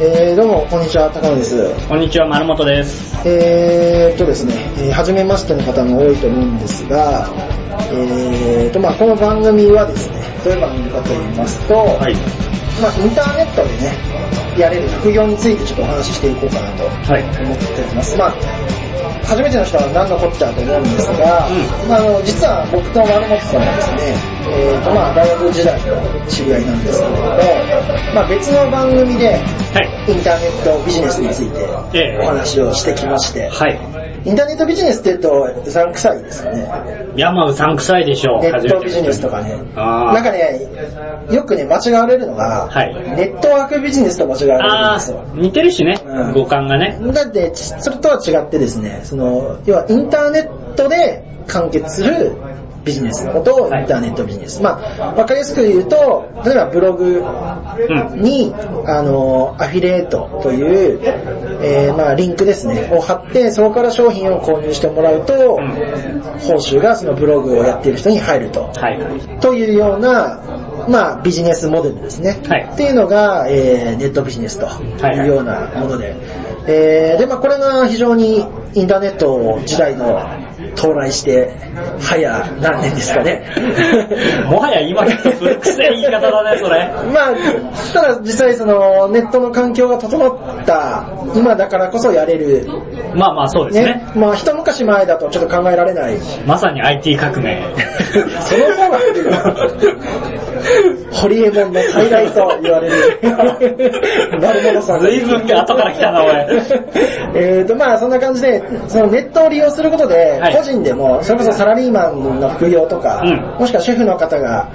えー、どうも、こんにちは、高野です。こんにちは、丸本です。えーっとですね、えー、初めましての方も多いと思うんですが、えーと、まあこの番組はですね、どういう番組かと言いますと、はい。まあインターネットでね、やれる副業についてちょっとお話ししていこうかなとはい。思っております。まあ初めての人は何のこっちゃと思うんですが、うんまあ、あの実は僕と丸本さんはですね、えーとまあ、大学時代の知り合いなんですけれども、まあ、別の番組ではい。インターネットビジネスについてええお話をしてきまして、はい。インターネットビジネスって言うとうさんくさいですかね。いや、まあ、うさんくさいでしょう。ネットビジネスとかね。なんかね、よくね、間違われるのが、はいネットワークビジネスと間違われるんあですよ。ー、似てるしねうん。五感がね。だって、それとは違ってですね、その、要はインターネットで完結するビジネスのことをインターネットビジネス。まあ、わかりやすく言うと、例えばブログうん。に、あの、アフィリエイトという、えーまあ、リンクですね、を貼って、そこから商品を購入してもらうと、報酬がそのブログをやっている人に入ると。はい。というような、まあ、ビジネスモデルですね。はいっていうのが、えーネットビジネスというようなもので。えーで、まあ、これが非常にインターネット時代の到来して、早何年ですかね。もはや今古くせえ言い方だね、それ。まあ、ただ実際そのネットの環境が整った今だからこそやれる、まあまあ、そうですねね。、まあ一昔前だとちょっと考えられない。まさに IT 革命。その方が ホリエモンの再来と言われる。丸本さん。随分後から来たな、おい。えーと、まあそんな感じで、そのネットを利用することでは、い個人でも、それこそサラリーマンの副業とか、うんもしくはシェフの方が、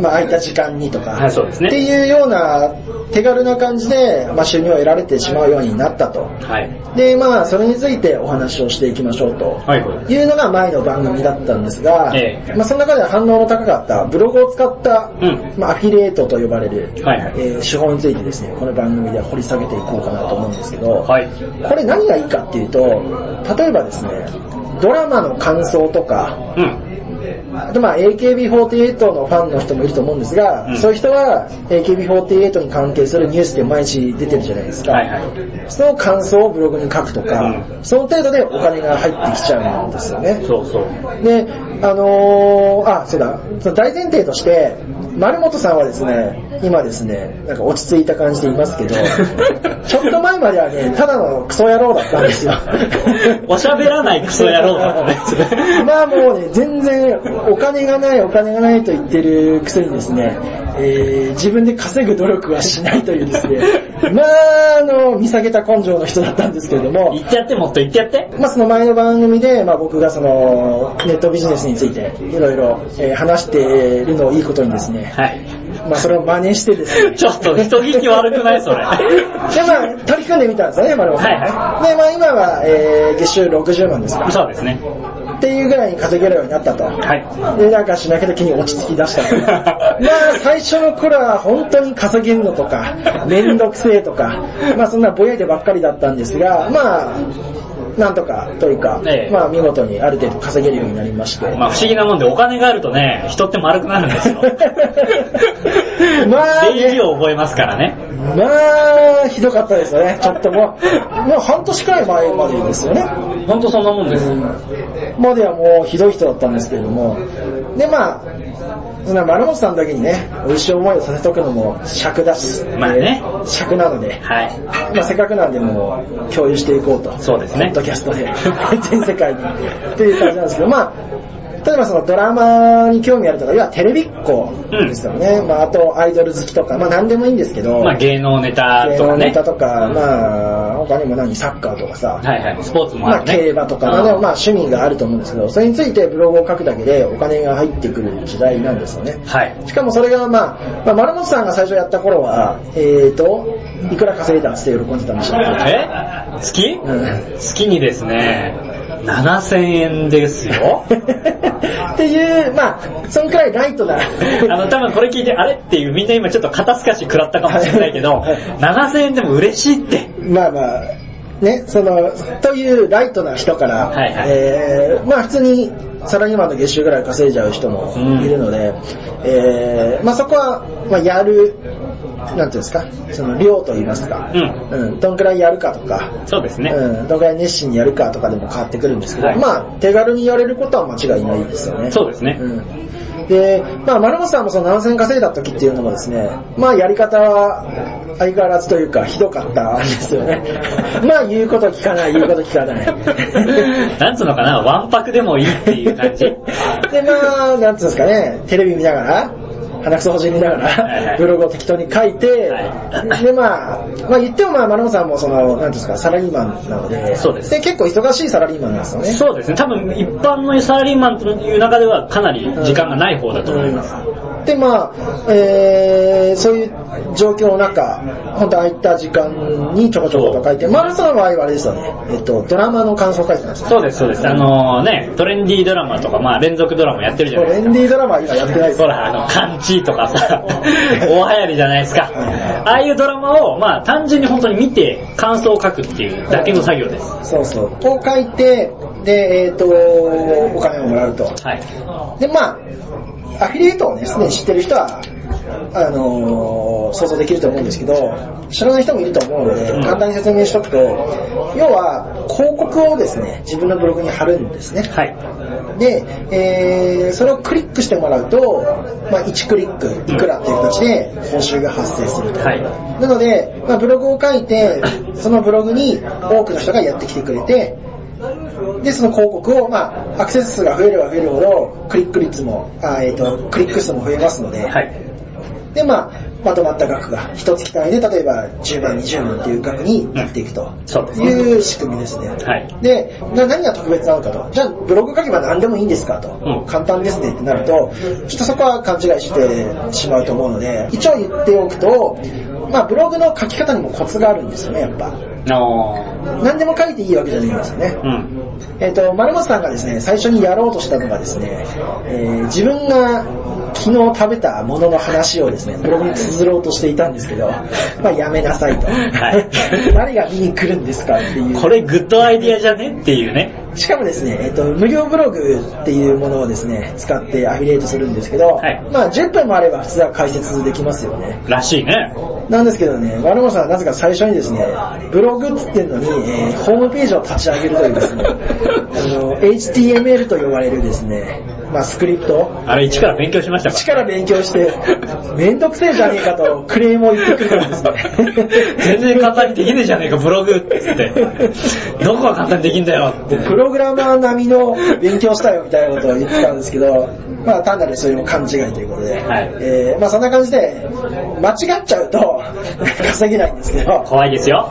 まあ空いた時間にとか、はいそうですねっていうような手軽な感じで、まあ収入を得られてしまうようになったと。はい。で、まあそれについてお話をしていきましょうと。はいはい。いうのが前の番組だったんですが、ええまあ、その中では反応の高かったブログを使った、うんまあ、アフィリエイトと呼ばれる、はいはいえー手法についてですね、この番組で掘り下げていこうかなと思うんですけど、はい。これ何がいいかっていうと、例えばですね、ドラマの感想とか、うん。あとまあ AKB48 のファンの人もいると思うんですが、うんそういう人は AKB48 に関係するニュースって毎日出てるじゃないですか。はいはい。その感想をブログに書くとか、うんその程度でお金が入ってきちゃうんですよね。そうそう。で、あのー、あ、そうだ、その大前提として、丸本さんはですね、今ですね、なんか落ち着いた感じでいますけど、ちょっと前まではね、ただのクソ野郎だったんですよ。おしゃべらないクソ野郎だったね。まあもうね、全然お金がないお金がないと言ってるくせにですね、えー自分で稼ぐ努力はしないというですね、まああの、見下げた根性の人だったんですけれども、言ってやって、もっと言ってやって。まあ、その前の番組で、まあ、僕がそのネットビジネスについていろいろえー話しているのをいいことにですね、はい。まあ、それを真似してですね、ちょっと人聞き悪くないそれ。で、まあ、取り組んでみたんですよね、丸本さん。はいで、まあ、今は、えー月収60万ですか。そうですね。っていうぐらいに稼げるようになったと。はい。で、なんかしなきゃ時に落ち着き出したと。まあ、最初の頃は本当に稼げるのとか、めんどくせえとか、まあそんなぼやいてばっかりだったんですが、まあ、なんとかというか、ええまあ見事にある程度稼げるようになりまして。まあ不思議なもんでお金があるとね、人って丸くなるんですよ。まあ、礼儀ね、を覚えますからね。まあ、ひどかったですよね。ちょっともう、もう半年くらい前までですよね。ほんとそんなもんです。まではもうひどい人だったんですけれども、でまあ、そんな丸本さんだけにね、美味しい思いをさせとくのも尺だし、まあね尺なので、はい。まあ、せっかくなんでもう共有していこうと。そうですねキャストで、全世界に。っていう感じなんですけど、まあ、例えばそのドラマに興味あるとか、要はテレビっ子ですよね。まあ、あとアイドル好きとか、まあ何でもいいんですけど、まあ芸能ネタ芸とかね。能ネタとか、まあ、他にも何、サッカーとかさ、はいはい。スポーツもまあ、あるね。競馬とか、まあ、でもまあ趣味があると思うんですけど、それについてブログを書くだけでお金が入ってくる時代なんですよね。はい。しかもそれがまあ、まあ、丸本さんが最初やった頃は、えーと、いくら稼いだっつって喜んでたんでしたっけえ？月うん月にですね、7000円ですよ。っていう、まあ、そんくらいライトな。あの、多分これ聞いて、あれっていうみんな今ちょっと肩透かし食らったかもしれないけどはい、7000円でも嬉しいって。まあまあ、ね、その、というライトな人から、はいはいえーまあ普通にサラリーマンの月収ぐらい稼いじゃう人もいるので、えーまあそこは、まあやる、なんていうんですか、その量と言いますか、うん。うん、どんくらいやるかとか、そうですね。うん、どんくらい熱心にやるかとかでも変わってくるんですけど、はいまあ手軽にやれることは間違いないですよね。そうですね。うんで、まあ、丸本さんもその7000稼いだ時っていうのもですね、まあ、やり方は相変わらずというか、ひどかったんですよね。まあ、言うこと聞かない、言うこと聞かない。なんつうのかな、わんぱくでもいいっていう感じ。で、まあ、なんつうんですかね、テレビ見ながら、鼻くそほじりながらブログを適当に書いて、はいで、まあ、まあ言ってもまあ、丸本さんもその、なんていうんですか、サラリーマンなので、そうですで、結構忙しいサラリーマンなんですよね。そうですね。多分一般のサラリーマンという中ではかなり時間がない方だと思います。で、まあ、えー、そういう状況の中、本当空いた時間にちょこちょこと書いて、マルさんの場合はあれですよね、えっと、ドラマの感想書いてたんですよ。そうです、そうです。あのね、トレンディードラマとか、まあ連続ドラマやってるじゃないですか。レンディードラマは今やってないですほら、あの、カンチーとかさ、大流行りじゃないですか。ああいうドラマを、まあ単純に本当に見て感想を書くっていうだけの作業です。そうそう。を書いて、で、えっ、と、お金をもらうと。はい。で、まあ、アフィリエイトをね、すでに知ってる人は、あのー想像できると思うんですけど、知らない人もいると思うので、うん簡単に説明しとくと、要は、広告をですね、自分のブログに貼るんですね。はい。で、えーそれをクリックしてもらうと、まあ、1クリックいくらっていう形で報酬が発生すると。はい。なので、まあ、ブログを書いて、そのブログに多くの人がやってきてくれて、で、その広告を、まあ、アクセス数が増えれば増えるほど、クリック率も、あえっ、と、クリック数も増えますので、はい。で、まあ、まとまった額が、一月単位で、例えば10万、20万っていう額になっていくという仕組みですね。はいで、な何が特別なのかと。じゃあ、ブログ書けば何でもいいんですかと。うん簡単ですねってなると、ちょっとそこは勘違いしてしまうと思うので、一応言っておくと、まあ、ブログの書き方にもコツがあるんですよね、やっぱ。の何でも書いていいわけじゃないんですよね。うん。えっ、と、丸本さんがですね、最初にやろうとしたのがですね、えー自分が昨日食べたものの話をですね、ブログに綴ろうとしていたんですけど、まあやめなさいと。はい 誰が見に来るんですかっていう。これグッドアイディアじゃね？っていうね。しかもですね、えっ、と、無料ブログっていうものをですね、使ってアフィリエイトするんですけど、はいまあ10分もあれば普通は解説できますよね。らしいね。なんですけどね、丸本さんはなぜか最初にですね、ブログって言ってるのに、えーホームページを立ち上げるというですね、あの、HTML と呼ばれるですね、まあスクリプト、あれ一から勉強しましたか？一から勉強して、めんどくせえじゃねえかとクレームを言ってくるんですね。全然簡単にできねえじゃねえか、ブログって言って。どこが簡単にできんだよって。プログラマー並みの勉強したよみたいなことを言ってたんですけど、まあ単なるそういう勘違いということで、はいえーまあそんな感じで、間違っちゃうと 稼げないんですけど、怖いですよ。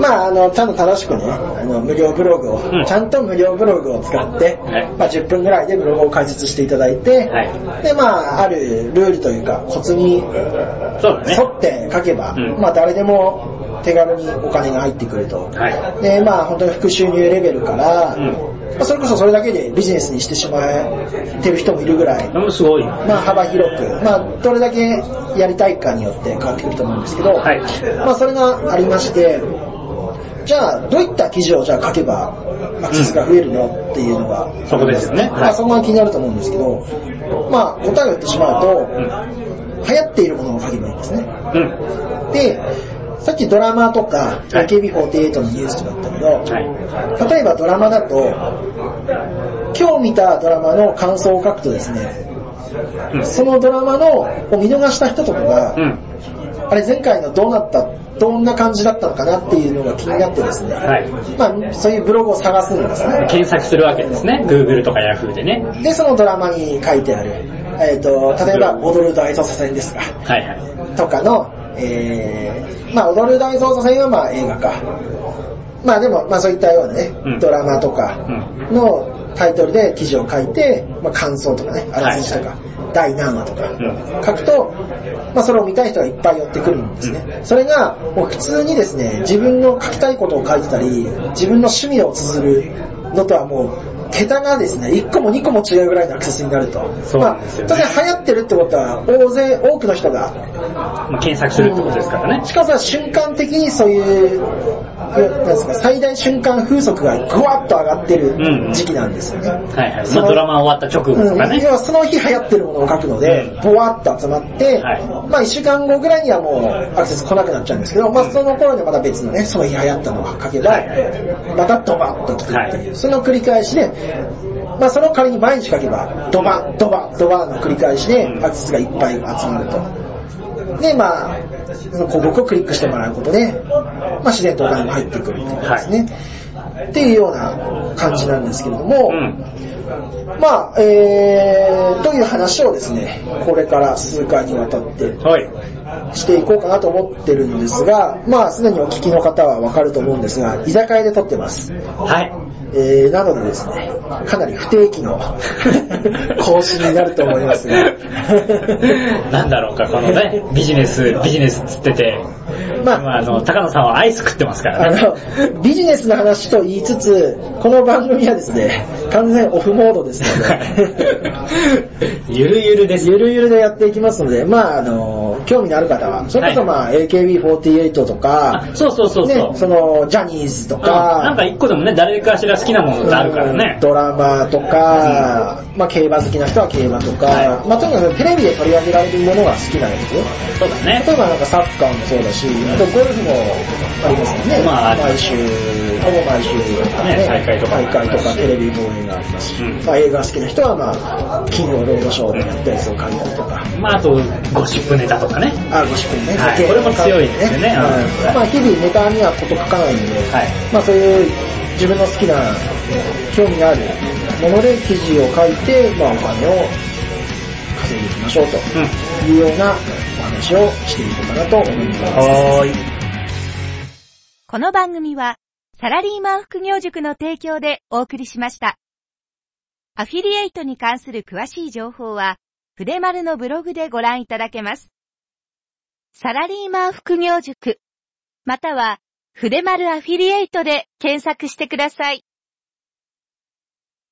まあ、あの、ちゃんと正しくね、あの、無料ブログを、うんちゃんと無料ブログを使って、はいまあ、10分ぐらいでブログを解説していただいて、はいで、まあ、あるルールというか、コツにそうだね。沿って書けば、うんまあ、誰でも手軽にお金が入ってくると。はい。で、まあ、本当に副収入レベルから、うんまあ、それこそそれだけでビジネスにしてしまってる人もいるぐらい、すごい。まあ、幅広く、まあ、どれだけやりたいかによって変わってくると思うんですけど、はいまあ、それがありまして、じゃあ、どういった記事をじゃあ書けば、アクセスが増えるのっていうのが、そこですよねまあ、そこが気になると思うんですけど、まあ、答えを言ってしまうと、流行っているものを書けばいいんですね。うん。で、さっきドラマとか、はい AKB48 のニュースだったけど、はい。例えばドラマだと、今日見たドラマの感想を書くとですね、うん。そのドラマのを見逃した人とかが、うん。あれ前回のどうなった、どんな感じだったのかなっていうのが気になってですね、はい。まあそういうブログを探すんですね。検索するわけですね。Google とか Yahoo でね。で、そのドラマに書いてある、えっ、と、例えば、踊る大捜査線ですか、はいはい。とかの、えー、まあ踊る大捜査線はまあ映画か。まあでも、まあそういったようなね、うんドラマとかうのタイトルで記事を書いて、まあ感想とかね、あらすじとか、第何話とかうん書くと、まあそれを見たい人がいっぱい寄ってくるんですね。それが、もう普通にですね、自分の書きたいことを書いてたり、自分の趣味を綴るのとはもう、桁がですね、1個も2個も違うぐらいのアクセスになると。そうなんですよねまあ、当然流行ってるってことは、大勢、多くの人が、まあ、検索するってことですからね。しかも瞬間的にそういう、なんですか、最大瞬間風速がぐわっと上がってる時期なんですよね。はいはい。そのまあ、ドラマ終わった直後とかうん、ね。要はその日流行ってるものを書くので、ぼわっと集まって、はいまあ一週間後ぐらいにはもうアクセス来なくなっちゃうんですけど、まあその頃にまた別のね、その日流行ったのを書けば、またドバッと来てっていう、はいその繰り返しで、まあその仮に毎日書けば、ドバッ、ドバッ、ドバッの繰り返しでアクセスがいっぱい集まると。で、まあ、その広告をクリックしてもらうことで、まあ自然とお金も入ってくるっていうことですね。っていうような感じなんですけれども、うん。まあ、えー、という話をですね、これから数回にわたってはい。していこうかなと思ってるんですが、まあ、すでにお聞きの方はわかると思うんですが、居酒屋で撮ってます。はい。えー、なのでですね、かなり不定期の 更新になると思いますが、なんだろうか、このね、ビジネス、ビジネスっつってて、まあまあ、あの、高野さんはアイス食ってますからあね。の、ビジネスの話と言いつつ、この番組はですね、完全オフモードですので、ゆるゆるです。ゆるゆるでやっていきますので、まああの、興味のある方は、それこそまあ AKB48 とか、あ、そうそうそうそう。ね、その、ジャニーズとうんか、なんか一個でもね、誰かしら好きなものってあるからねうん。ドラマとか、まあ競馬好きな人は競馬とか、はまあとにかくテレビで取り上げられるものが好きなやつ。そうだね。例えばなんかサッカーもそうだし、あとゴルフもありますよね。まあ毎週、ほぼ毎週、ね大会とか大会とかテレビ放映がありますし、うんまあ映画好きな人はまあ、金曜ロードショーでやったやつを書いたりとか、まあ、あと、ゴシップネタとかね。あ、ごしくね。はい時計これも強いですよねうんまあ日々ネタにはこと書かないんで、はいまあそういう自分の好きな、興味があるもので記事を書いて、まあお金を稼いでいきましょうとうん。いうようなお話をしていこうかなと思います。はーい。この番組は、サラリーマン副業塾の提供でお送りしました。アフィリエイトに関する詳しい情報は、筆丸のブログでご覧いただけます。サラリーマン副業塾、または、筆丸アフィリエイトで検索してください。